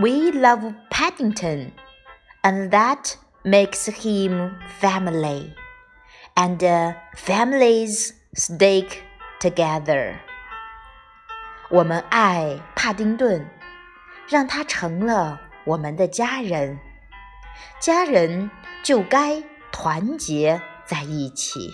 We love Paddington, and that makes him family, and uh, families stick together. 我们爱帕丁顿，让他成了我们的家人，家人就该团结在一起。